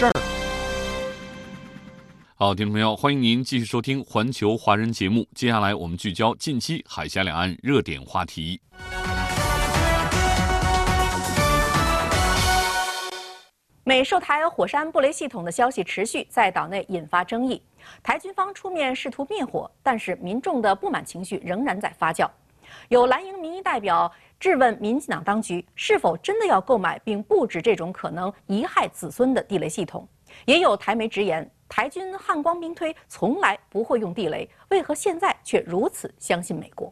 事儿。好，听众朋友，欢迎您继续收听《环球华人》节目。接下来我们聚焦近期海峡两岸热点话题。美售台火山布雷系统的消息持续在岛内引发争议，台军方出面试图灭火，但是民众的不满情绪仍然在发酵。有蓝营民意代表质问民进党当局是否真的要购买并布置这种可能贻害子孙的地雷系统，也有台媒直言，台军汉光兵推从来不会用地雷，为何现在却如此相信美国？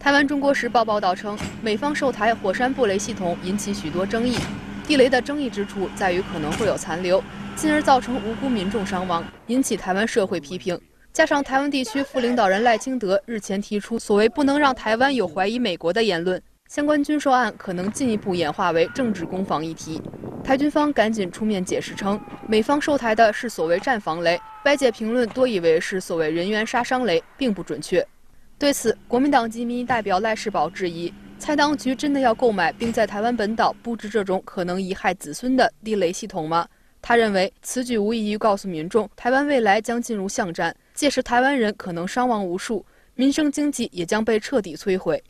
台湾《中国时报》报道称，美方售台火山布雷系统引起许多争议。地雷的争议之处在于可能会有残留，进而造成无辜民众伤亡，引起台湾社会批评。加上台湾地区副领导人赖清德日前提出所谓“不能让台湾有怀疑美国”的言论，相关军售案可能进一步演化为政治攻防议题。台军方赶紧出面解释称，美方售台的是所谓战防雷，外界评论多以为是所谓人员杀伤雷，并不准确。对此，国民党籍民意代表赖世宝质疑。蔡当局真的要购买并在台湾本岛布置这种可能贻害子孙的地雷系统吗？他认为此举无异于告诉民众，台湾未来将进入巷战，届时台湾人可能伤亡无数，民生经济也将被彻底摧毁。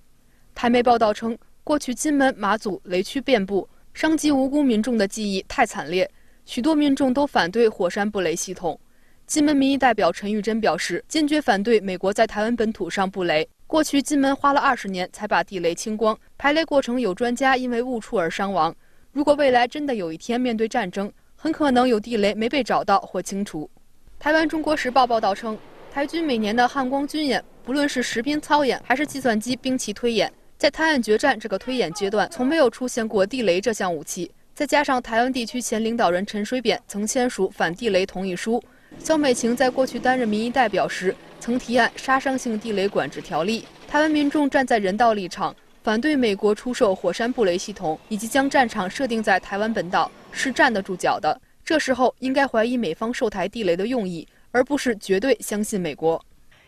台媒报道称，过去金门、马祖雷区遍布，伤及无辜民众的记忆太惨烈，许多民众都反对火山布雷系统。金门民意代表陈玉珍表示，坚决反对美国在台湾本土上布雷。过去金门花了二十年才把地雷清光，排雷过程有专家因为误触而伤亡。如果未来真的有一天面对战争，很可能有地雷没被找到或清除。台湾《中国时报》报道称，台军每年的汉光军演，不论是实兵操演还是计算机兵棋推演，在台岸决战这个推演阶段，从没有出现过地雷这项武器。再加上台湾地区前领导人陈水扁曾签署反地雷同意书。肖美琴在过去担任民意代表时，曾提案杀伤性地雷管制条例。台湾民众站在人道立场，反对美国出售火山布雷系统，以及将战场设定在台湾本岛，是站得住脚的。这时候应该怀疑美方售台地雷的用意，而不是绝对相信美国。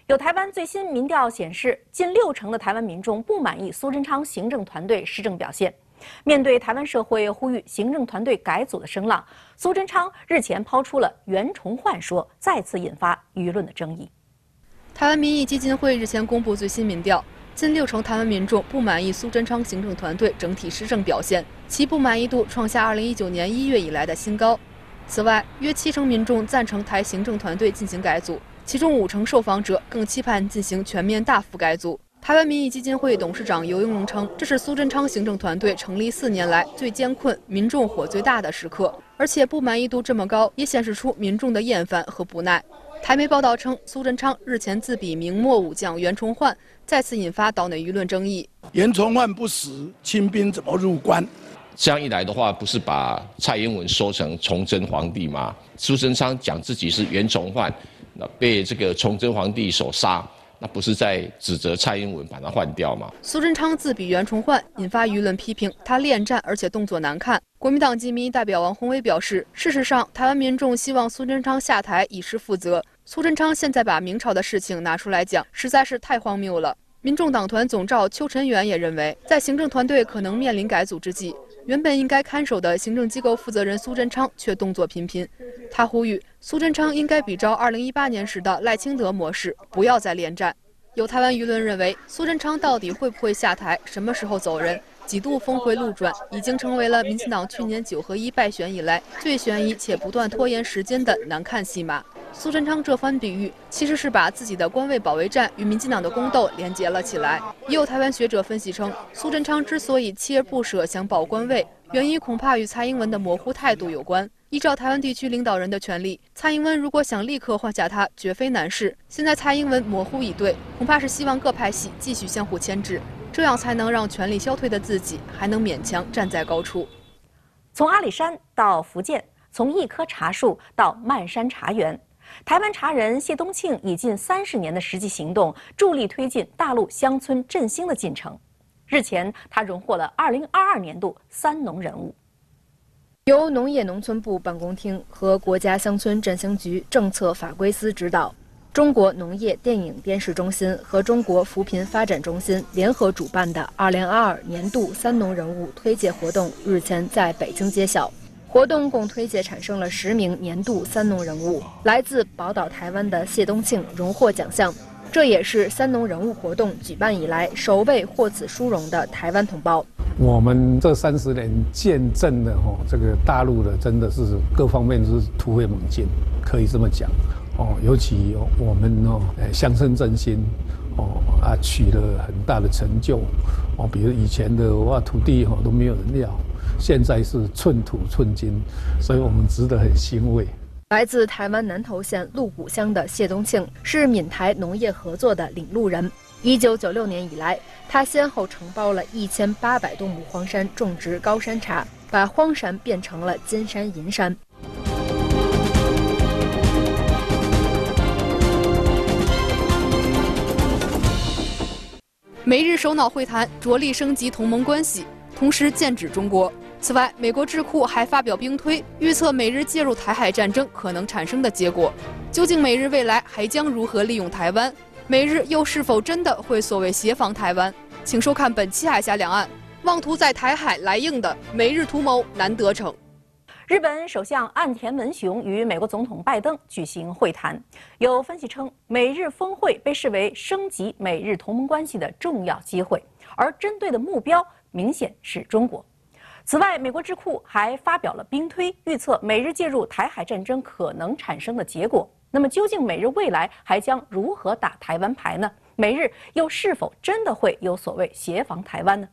有台湾最新民调显示，近六成的台湾民众不满意苏贞昌行政团队施政表现。面对台湾社会呼吁行政团队改组的声浪，苏贞昌日前抛出了袁崇焕说，再次引发舆论的争议。台湾民意基金会日前公布最新民调，近六成台湾民众不满意苏贞昌行政团队整体施政表现，其不满意度创下2019年1月以来的新高。此外，约七成民众赞成台行政团队进行改组，其中五成受访者更期盼进行全面大幅改组。台湾民意基金会董事长尤永荣称，这是苏贞昌行政团队成立四年来最艰困、民众火最大的时刻，而且不满意度这么高，也显示出民众的厌烦和不耐。台媒报道称，苏贞昌日前自比明末武将袁崇焕，再次引发岛内舆论争议。袁崇焕不死，清兵怎么入关？这样一来的话，不是把蔡英文说成崇祯皇帝吗？苏贞昌讲自己是袁崇焕，那被这个崇祯皇帝所杀。那不是在指责蔡英文把他换掉吗？苏贞昌自比袁崇焕，引发舆论批评，他恋战而且动作难看。国民党籍民意代表王宏威表示，事实上，台湾民众希望苏贞昌下台以示负责。苏贞昌现在把明朝的事情拿出来讲，实在是太荒谬了。民众党团总召邱晨元也认为，在行政团队可能面临改组之际。原本应该看守的行政机构负责人苏贞昌却动作频频，他呼吁苏贞昌应该比照2018年时的赖清德模式，不要再恋战。有台湾舆论认为，苏贞昌到底会不会下台，什么时候走人，几度峰回路转，已经成为了民进党去年九合一败选以来最悬疑且不断拖延时间的难看戏码。苏贞昌这番比喻，其实是把自己的官位保卫战与民进党的宫斗连接了起来。也有台湾学者分析称，苏贞昌之所以锲而不舍想保官位，原因恐怕与蔡英文的模糊态度有关。依照台湾地区领导人的权力，蔡英文如果想立刻换下他，绝非难事。现在蔡英文模糊以对，恐怕是希望各派系继续相互牵制，这样才能让权力消退的自己还能勉强站在高处。从阿里山到福建。从一棵茶树到漫山茶园。台湾茶人谢东庆以近三十年的实际行动，助力推进大陆乡村振兴的进程。日前，他荣获了2022年度三农人物。由农业农村部办公厅和国家乡村振兴局政策法规司指导，中国农业电影电视中心和中国扶贫发展中心联合主办的2022年度三农人物推介活动日前在北京揭晓。活动共推介产生了十名年度三农人物，来自宝岛台湾的谢东庆荣获奖项，这也是三农人物活动举办以来首位获此殊荣的台湾同胞。我们这三十年见证的哦，这个大陆的真的是各方面都是突飞猛进，可以这么讲哦。尤其我们哦，乡村振兴哦啊取得很大的成就哦，比如以前的哇土地哈都没有人要。现在是寸土寸金，所以我们值得很欣慰。来自台湾南投县鹿谷乡的谢东庆是闽台农业合作的领路人。一九九六年以来，他先后承包了一千八百多亩荒山种植高山茶，把荒山变成了金山银山。美日首脑会谈着力升级同盟关系，同时剑指中国。此外，美国智库还发表兵推，预测美日介入台海战争可能产生的结果。究竟美日未来还将如何利用台湾？美日又是否真的会所谓协防台湾？请收看本期《海峡两岸》，妄图在台海来硬的美日图谋难得逞。日本首相岸田文雄与美国总统拜登举行会谈。有分析称，美日峰会被视为升级美日同盟关系的重要机会，而针对的目标明显是中国。此外，美国智库还发表了兵推，预测美日介入台海战争可能产生的结果。那么，究竟美日未来还将如何打台湾牌呢？美日又是否真的会有所谓协防台湾呢？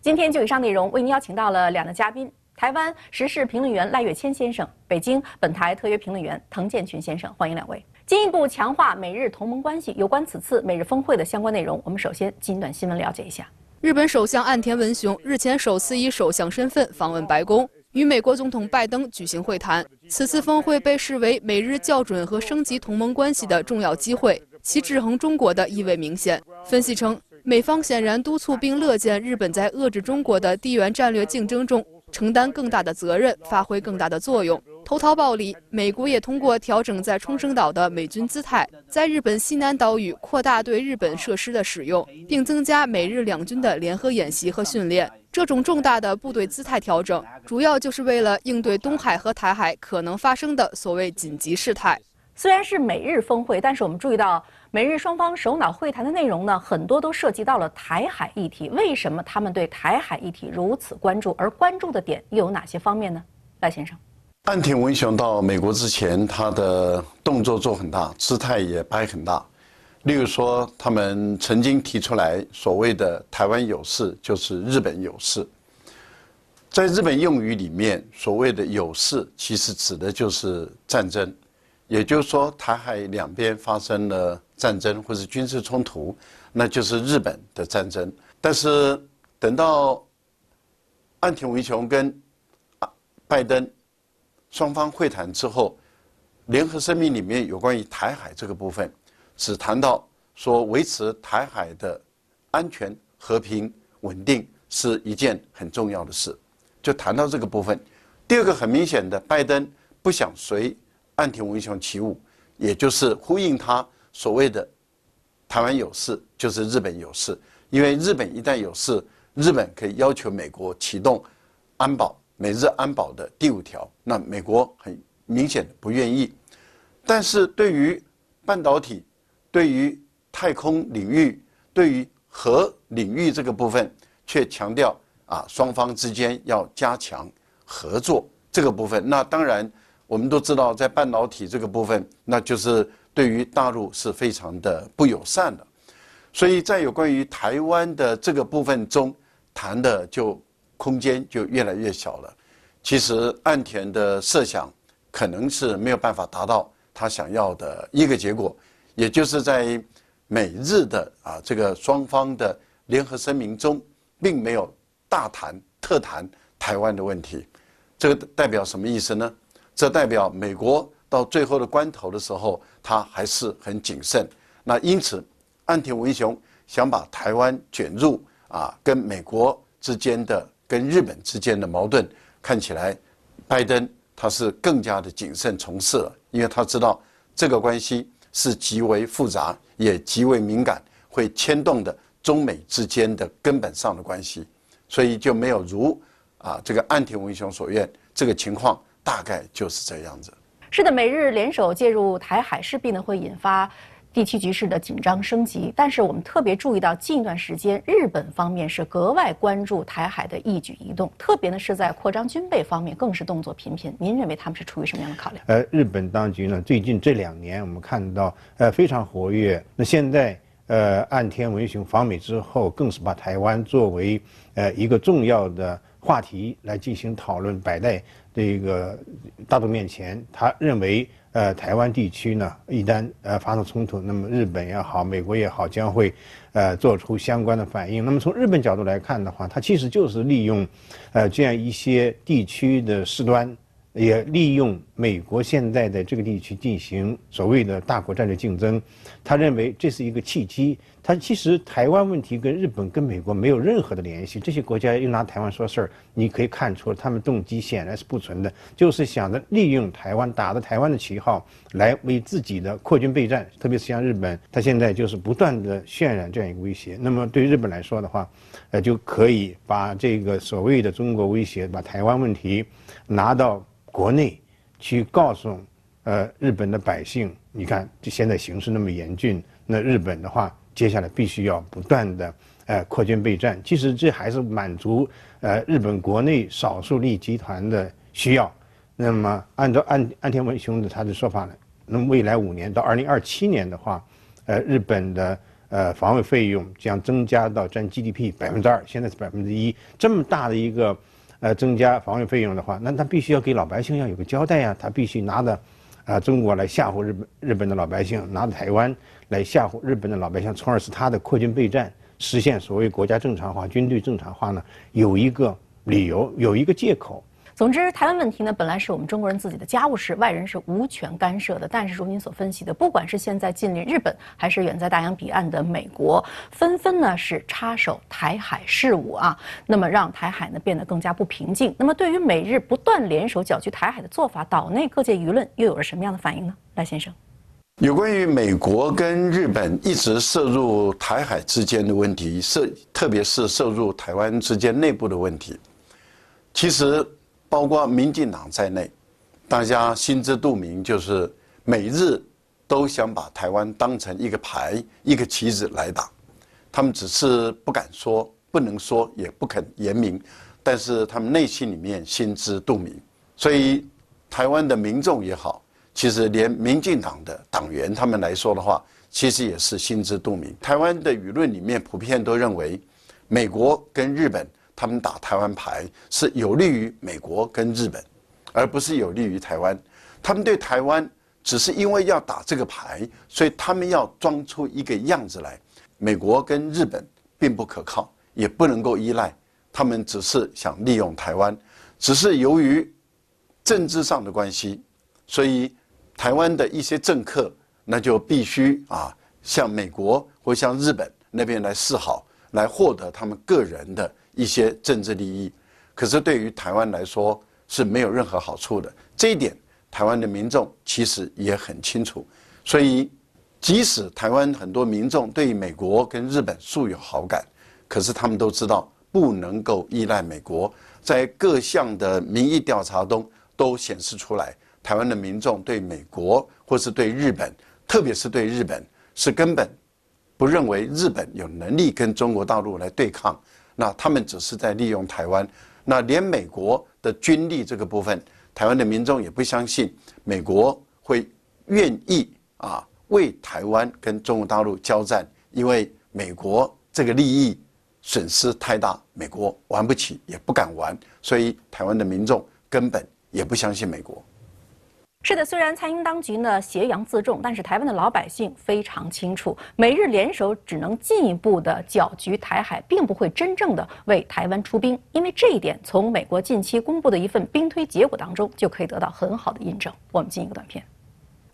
今天就以上内容为您邀请到了两位嘉宾：台湾时事评论员赖月谦先生，北京本台特约评论员滕建群先生。欢迎两位。进一步强化美日同盟关系，有关此次美日峰会的相关内容，我们首先进一段新闻了解一下。日本首相岸田文雄日前首次以首相身份访问白宫，与美国总统拜登举行会谈。此次峰会被视为美日校准和升级同盟关系的重要机会，其制衡中国的意味明显。分析称，美方显然督促并乐见日本在遏制中国的地缘战略竞争中承担更大的责任，发挥更大的作用。投桃报李，美国也通过调整在冲绳岛的美军姿态，在日本西南岛屿扩大对日本设施的使用，并增加美日两军的联合演习和训练。这种重大的部队姿态调整，主要就是为了应对东海和台海可能发生的所谓紧急事态。虽然是美日峰会，但是我们注意到，美日双方首脑会谈的内容呢，很多都涉及到了台海议题。为什么他们对台海议题如此关注？而关注的点又有哪些方面呢？赖先生。岸田文雄到美国之前，他的动作做很大，姿态也摆很大。例如说，他们曾经提出来所谓的“台湾有事”，就是日本有事。在日本用语里面，所谓的“有事”其实指的就是战争，也就是说，台海两边发生了战争或者军事冲突，那就是日本的战争。但是等到岸田文雄跟拜登。双方会谈之后，联合声明里面有关于台海这个部分，只谈到说维持台海的安全、和平、稳定是一件很重要的事，就谈到这个部分。第二个很明显的，拜登不想随岸田文雄起舞，也就是呼应他所谓的台湾有事就是日本有事，因为日本一旦有事，日本可以要求美国启动安保。美日安保的第五条，那美国很明显的不愿意，但是对于半导体、对于太空领域、对于核领域这个部分，却强调啊双方之间要加强合作这个部分。那当然，我们都知道，在半导体这个部分，那就是对于大陆是非常的不友善的。所以在有关于台湾的这个部分中谈的就。空间就越来越小了。其实岸田的设想可能是没有办法达到他想要的一个结果，也就是在美日的啊这个双方的联合声明中，并没有大谈特谈台湾的问题。这个代表什么意思呢？这代表美国到最后的关头的时候，他还是很谨慎。那因此，岸田文雄想把台湾卷入啊，跟美国之间的、跟日本之间的矛盾，看起来，拜登他是更加的谨慎从事了，因为他知道这个关系是极为复杂，也极为敏感，会牵动的中美之间的根本上的关系，所以就没有如啊这个岸田文雄所愿，这个情况大概就是这样子。是的，美日联手介入台海，势必呢会引发。地区局势的紧张升级，但是我们特别注意到，近一段时间日本方面是格外关注台海的一举一动，特别呢是在扩张军备方面更是动作频频。您认为他们是出于什么样的考量？呃，日本当局呢，最近这两年我们看到，呃，非常活跃。那现在，呃，岸田文雄访美之后，更是把台湾作为呃一个重要的话题来进行讨论，摆在这个大众面前。他认为。呃，台湾地区呢，一旦呃发生冲突，那么日本也好，美国也好，将会呃做出相关的反应。那么从日本角度来看的话，它其实就是利用呃这样一些地区的事端。也利用美国现在的这个地区进行所谓的大国战略竞争，他认为这是一个契机。他其实台湾问题跟日本跟美国没有任何的联系，这些国家又拿台湾说事儿，你可以看出他们动机显然是不纯的，就是想着利用台湾，打着台湾的旗号来为自己的扩军备战。特别是像日本，他现在就是不断的渲染这样一个威胁。那么对日本来说的话，呃，就可以把这个所谓的中国威胁，把台湾问题拿到。国内去告诉呃日本的百姓，你看就现在形势那么严峻，那日本的话接下来必须要不断的呃扩军备战。其实这还是满足呃日本国内少数利益集团的需要。那么按照岸岸田文雄的他的说法呢，那么未来五年到二零二七年的话，呃日本的呃防卫费用将增加到占 GDP 百分之二，现在是百分之一，这么大的一个。呃，增加防卫费用的话，那他必须要给老百姓要有个交代呀。他必须拿着，啊，中国来吓唬日本日本的老百姓，拿台湾来吓唬日本的老百姓，从而使他的扩军备战实现所谓国家正常化、军队正常化呢，有一个理由，有一个借口。总之，台湾问题呢，本来是我们中国人自己的家务事，外人是无权干涉的。但是，如您所分析的，不管是现在近邻日本，还是远在大洋彼岸的美国，纷纷呢是插手台海事务啊，那么让台海呢变得更加不平静。那么，对于美日不断联手搅局台海的做法，岛内各界舆论又有了什么样的反应呢？赖先生，有关于美国跟日本一直涉入台海之间的问题，涉特别是涉入台湾之间内部的问题，其实。包括民进党在内，大家心知肚明，就是美日都想把台湾当成一个牌、一个棋子来打。他们只是不敢说、不能说、也不肯言明，但是他们内心里面心知肚明。所以，台湾的民众也好，其实连民进党的党员他们来说的话，其实也是心知肚明。台湾的舆论里面普遍都认为，美国跟日本。他们打台湾牌是有利于美国跟日本，而不是有利于台湾。他们对台湾只是因为要打这个牌，所以他们要装出一个样子来。美国跟日本并不可靠，也不能够依赖。他们只是想利用台湾，只是由于政治上的关系，所以台湾的一些政客那就必须啊向美国或向日本那边来示好，来获得他们个人的。一些政治利益，可是对于台湾来说是没有任何好处的。这一点，台湾的民众其实也很清楚。所以，即使台湾很多民众对美国跟日本素有好感，可是他们都知道不能够依赖美国。在各项的民意调查中都显示出来，台湾的民众对美国或是对日本，特别是对日本，是根本不认为日本有能力跟中国大陆来对抗。那他们只是在利用台湾，那连美国的军力这个部分，台湾的民众也不相信美国会愿意啊为台湾跟中国大陆交战，因为美国这个利益损失太大，美国玩不起，也不敢玩，所以台湾的民众根本也不相信美国。是的，虽然蔡英当局呢挟洋自重，但是台湾的老百姓非常清楚，美日联手只能进一步的搅局台海，并不会真正的为台湾出兵。因为这一点，从美国近期公布的一份兵推结果当中就可以得到很好的印证。我们进一个短片。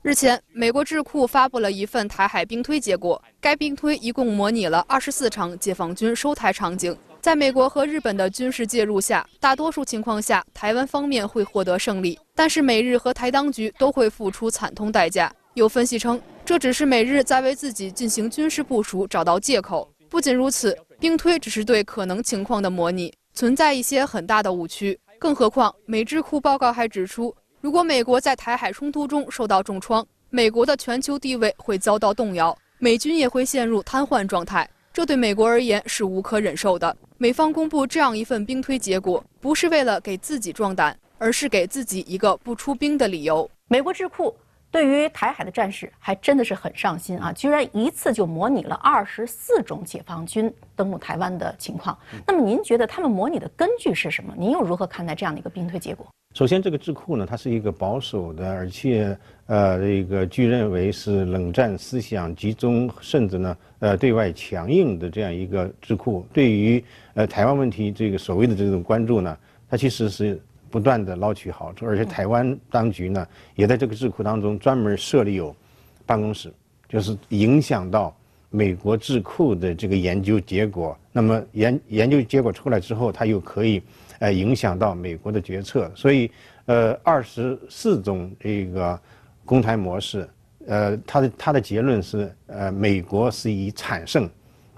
日前，美国智库发布了一份台海兵推结果，该兵推一共模拟了二十四场解放军收台场景。在美国和日本的军事介入下，大多数情况下，台湾方面会获得胜利，但是美日和台当局都会付出惨痛代价。有分析称，这只是美日在为自己进行军事部署找到借口。不仅如此，兵推只是对可能情况的模拟，存在一些很大的误区。更何况，美智库报告还指出，如果美国在台海冲突中受到重创，美国的全球地位会遭到动摇，美军也会陷入瘫痪状态。这对美国而言是无可忍受的。美方公布这样一份兵推结果，不是为了给自己壮胆，而是给自己一个不出兵的理由。美国智库对于台海的战事还真的是很上心啊，居然一次就模拟了二十四种解放军登陆台湾的情况。那么您觉得他们模拟的根据是什么？您又如何看待这样的一个兵推结果？首先，这个智库呢，它是一个保守的，而且呃，这个据认为是冷战思想集中，甚至呢，呃，对外强硬的这样一个智库。对于呃台湾问题这个所谓的这种关注呢，它其实是不断的捞取好处，而且台湾当局呢，也在这个智库当中专门设立有办公室，就是影响到美国智库的这个研究结果。那么研研究结果出来之后，它又可以。呃，影响到美国的决策，所以，呃，二十四种这个公台模式，呃，他的他的结论是，呃，美国是以惨胜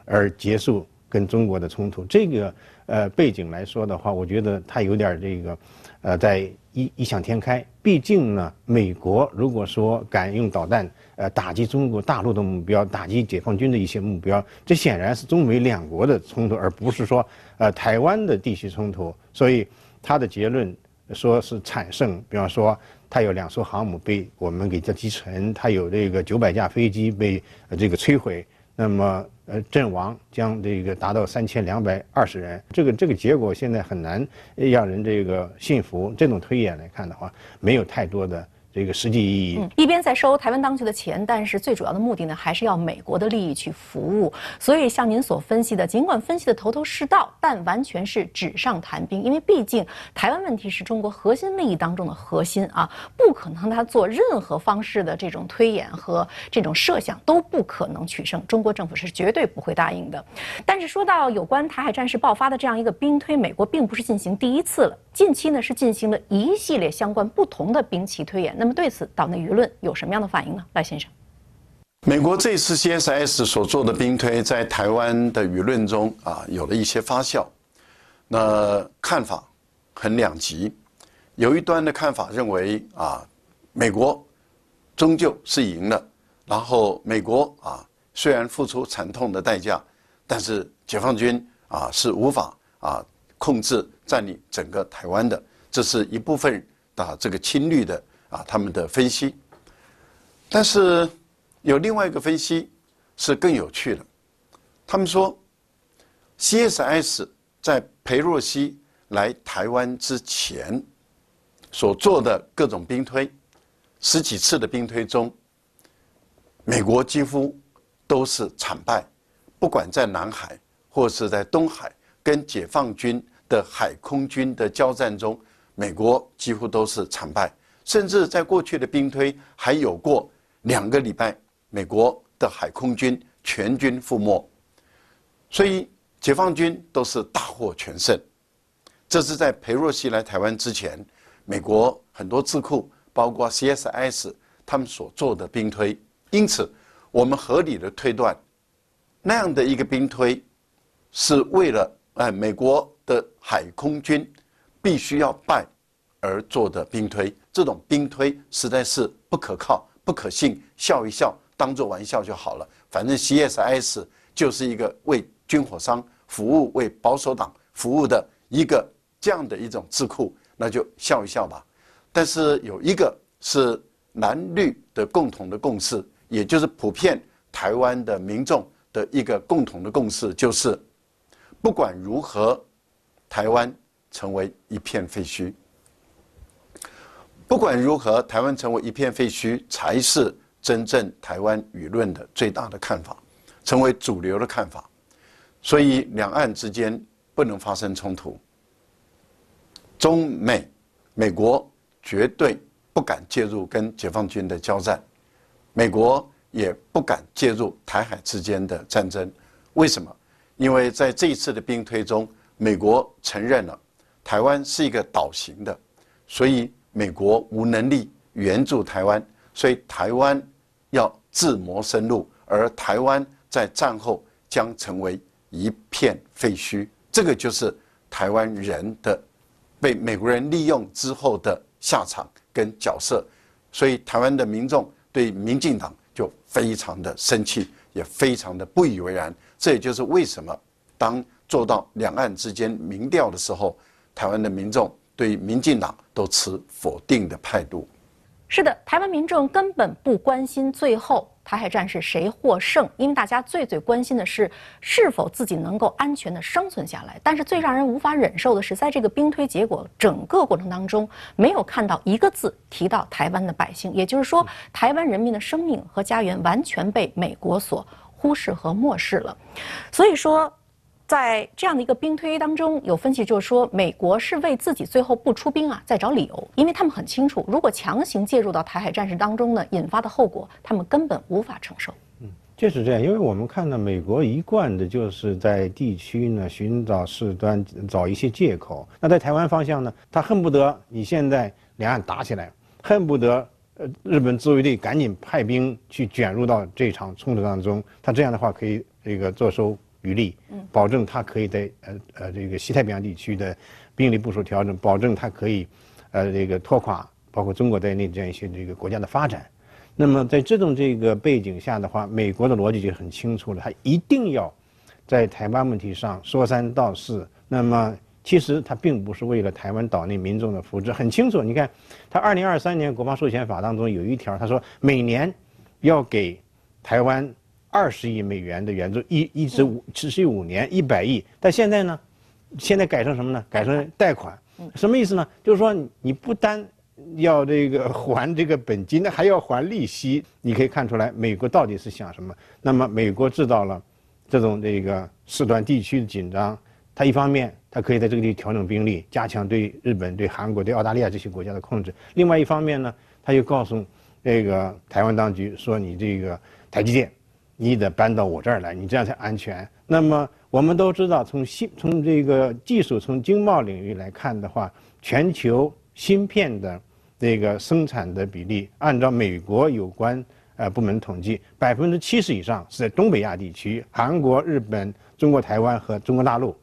而结束跟中国的冲突。这个呃背景来说的话，我觉得他有点这个，呃，在异异想天开。毕竟呢，美国如果说敢用导弹呃打击中国大陆的目标，打击解放军的一些目标，这显然是中美两国的冲突，而不是说呃台湾的地区冲突。所以他的结论说是惨胜，比方说它有两艘航母被我们给叫击沉，它有这个九百架飞机被这个摧毁，那么呃阵亡将这个达到三千两百二十人，这个这个结果现在很难让人这个信服。这种推演来看的话，没有太多的。这个实际意义，嗯，一边在收台湾当局的钱，但是最主要的目的呢，还是要美国的利益去服务。所以，像您所分析的，尽管分析的头头是道，但完全是纸上谈兵。因为毕竟台湾问题是中国核心利益当中的核心啊，不可能他做任何方式的这种推演和这种设想都不可能取胜。中国政府是绝对不会答应的。但是说到有关台海战事爆发的这样一个兵推，美国并不是进行第一次了，近期呢是进行了一系列相关不同的兵棋推演。那么对此，岛内舆论有什么样的反应呢？赖先生，美国这次 CSS 所做的兵推，在台湾的舆论中啊，有了一些发酵。那看法很两极，有一端的看法认为啊，美国终究是赢了，然后美国啊虽然付出惨痛的代价，但是解放军啊是无法啊控制占领整个台湾的，这是一部分打这个亲绿的。啊，他们的分析，但是有另外一个分析是更有趣的。他们说，CSS 在裴若曦来台湾之前所做的各种兵推，十几次的兵推中，美国几乎都是惨败，不管在南海或是在东海，跟解放军的海空军的交战中，美国几乎都是惨败。甚至在过去的兵推还有过两个礼拜，美国的海空军全军覆没，所以解放军都是大获全胜。这是在裴若曦来台湾之前，美国很多智库，包括 CSS 他们所做的兵推。因此，我们合理的推断，那样的一个兵推，是为了哎美国的海空军必须要败而做的兵推。这种兵推实在是不可靠、不可信，笑一笑，当做玩笑就好了。反正 CSS 就是一个为军火商服务、为保守党服务的一个这样的一种智库，那就笑一笑吧。但是有一个是蓝绿的共同的共识，也就是普遍台湾的民众的一个共同的共识，就是不管如何，台湾成为一片废墟。不管如何，台湾成为一片废墟，才是真正台湾舆论的最大的看法，成为主流的看法。所以，两岸之间不能发生冲突。中美，美国绝对不敢介入跟解放军的交战，美国也不敢介入台海之间的战争。为什么？因为在这一次的兵推中，美国承认了台湾是一个岛型的，所以美国无能力援助台湾，所以台湾要自谋生路，而台湾在战后将成为一片废墟。这个就是台湾人的。被美国人利用之后的下场跟角色，所以台湾的民众对民进党就非常的生气，也非常的不以为然。这也就是为什么当做到两岸之间民调的时候，台湾的民众对民进党都持否定的态度。是的，台湾民众根本不关心最后台海战是谁获胜，因为大家最最关心的是是否自己能够安全的生存下来。但是最让人无法忍受的是，在这个兵推结果整个过程当中，没有看到一个字提到台湾的百姓，也就是说，台湾人民的生命和家园完全被美国所忽视和漠视了。所以说。在这样的一个兵推当中，有分析就是说，美国是为自己最后不出兵啊，在找理由，因为他们很清楚，如果强行介入到台海战事当中呢，引发的后果，他们根本无法承受。嗯，就是这样，因为我们看到美国一贯的就是在地区呢寻找事端，找一些借口。那在台湾方向呢，他恨不得你现在两岸打起来，恨不得呃日本自卫队赶紧派兵去卷入到这场冲突当中，他这样的话可以这个坐收。余力，保证它可以在呃呃这个西太平洋地区的兵力部署调整，保证它可以呃这个拖垮包括中国在内这样一些这个国家的发展。那么在这种这个背景下的话，美国的逻辑就很清楚了，它一定要在台湾问题上说三道四。那么其实它并不是为了台湾岛内民众的福祉，很清楚。你看，它二零二三年国防授权法当中有一条，他说每年要给台湾。二十亿美元的援助，一一直五持续五年，一百亿。但现在呢，现在改成什么呢？改成贷款，什么意思呢？就是说你不单要这个 还这个本金，那还要还利息。你可以看出来，美国到底是想什么？那么美国制造了这种这个事端地区的紧张，它一方面它可以在这个地调整兵力，加强对日本、对韩国、对澳大利亚这些国家的控制；另外一方面呢，他又告诉这个台湾当局说，你这个台积电。你得搬到我这儿来，你这样才安全。那么我们都知道，从芯从这个技术从经贸领域来看的话，全球芯片的这个生产的比例，按照美国有关呃部门统计，百分之七十以上是在东北亚地区，韩国、日本、中国台湾和中国大陆。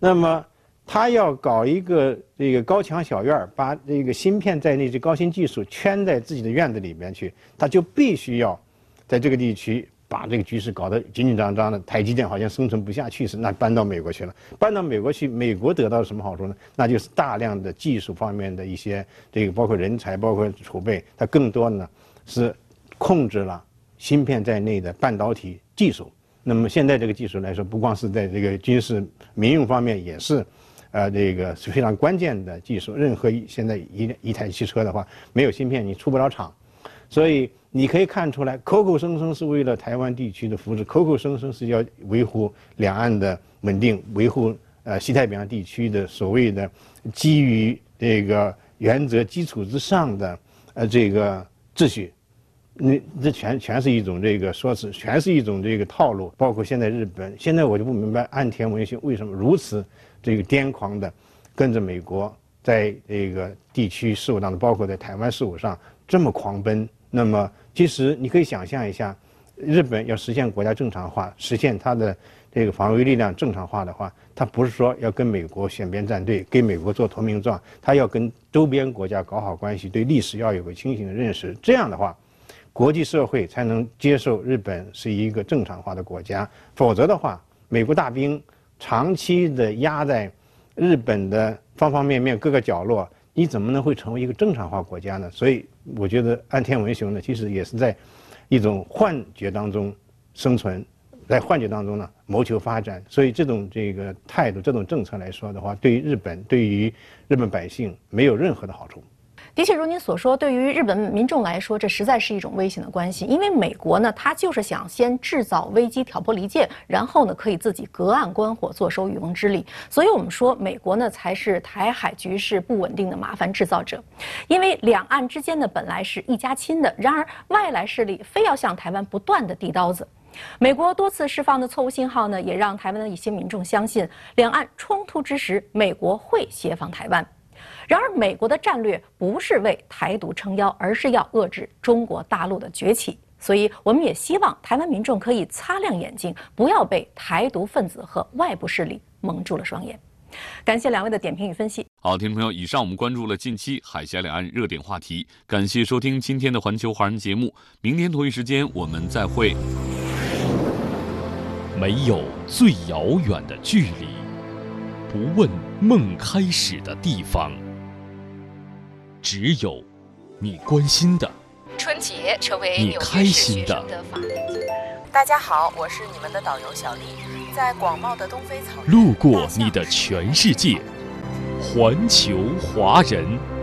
那么他要搞一个这个高墙小院儿，把这个芯片在内这高新技术圈在自己的院子里面去，他就必须要在这个地区。把这个局势搞得紧紧张张的，台积电好像生存不下去似的，那搬到美国去了。搬到美国去，美国得到什么好处呢？那就是大量的技术方面的一些这个，包括人才，包括储备。它更多呢是控制了芯片在内的半导体技术。那么现在这个技术来说，不光是在这个军事民用方面，也是，呃，这个是非常关键的技术。任何一现在一一台汽车的话，没有芯片你出不了厂，所以。你可以看出来，口口声声是为了台湾地区的福祉，口口声声是要维护两岸的稳定，维护呃西太平洋地区的所谓的基于这个原则基础之上的呃这个秩序，那这全全是一种这个说辞，全是一种这个套路。包括现在日本，现在我就不明白岸田文雄为什么如此这个癫狂的跟着美国在这个地区事务当中，包括在台湾事务上这么狂奔，那么。其实你可以想象一下，日本要实现国家正常化，实现它的这个防卫力量正常化的话，它不是说要跟美国选边站队，给美国做投名状，它要跟周边国家搞好关系，对历史要有个清醒的认识。这样的话，国际社会才能接受日本是一个正常化的国家。否则的话，美国大兵长期的压在日本的方方面面各个角落。你怎么能会成为一个正常化国家呢？所以我觉得安天文雄呢，其实也是在一种幻觉当中生存，在幻觉当中呢谋求发展。所以这种这个态度、这种政策来说的话，对于日本、对于日本百姓没有任何的好处。的确，如您所说，对于日本民众来说，这实在是一种危险的关系。因为美国呢，它就是想先制造危机、挑拨离间，然后呢，可以自己隔岸观火、坐收渔翁之利。所以，我们说，美国呢，才是台海局势不稳定的麻烦制造者。因为两岸之间呢，本来是一家亲的，然而外来势力非要向台湾不断的递刀子。美国多次释放的错误信号呢，也让台湾的一些民众相信，两岸冲突之时，美国会协防台湾。然而，美国的战略不是为台独撑腰，而是要遏制中国大陆的崛起。所以，我们也希望台湾民众可以擦亮眼睛，不要被台独分子和外部势力蒙住了双眼。感谢两位的点评与分析。好，听众朋友，以上我们关注了近期海峡两岸热点话题。感谢收听今天的环球华人节目，明天同一时间我们再会。没有最遥远的距离，不问梦开始的地方。只有你关心的，春节成为你开心的。大家好，我是你们的导游小丽，在广袤的东非草原，路过你的全世界，环球华人。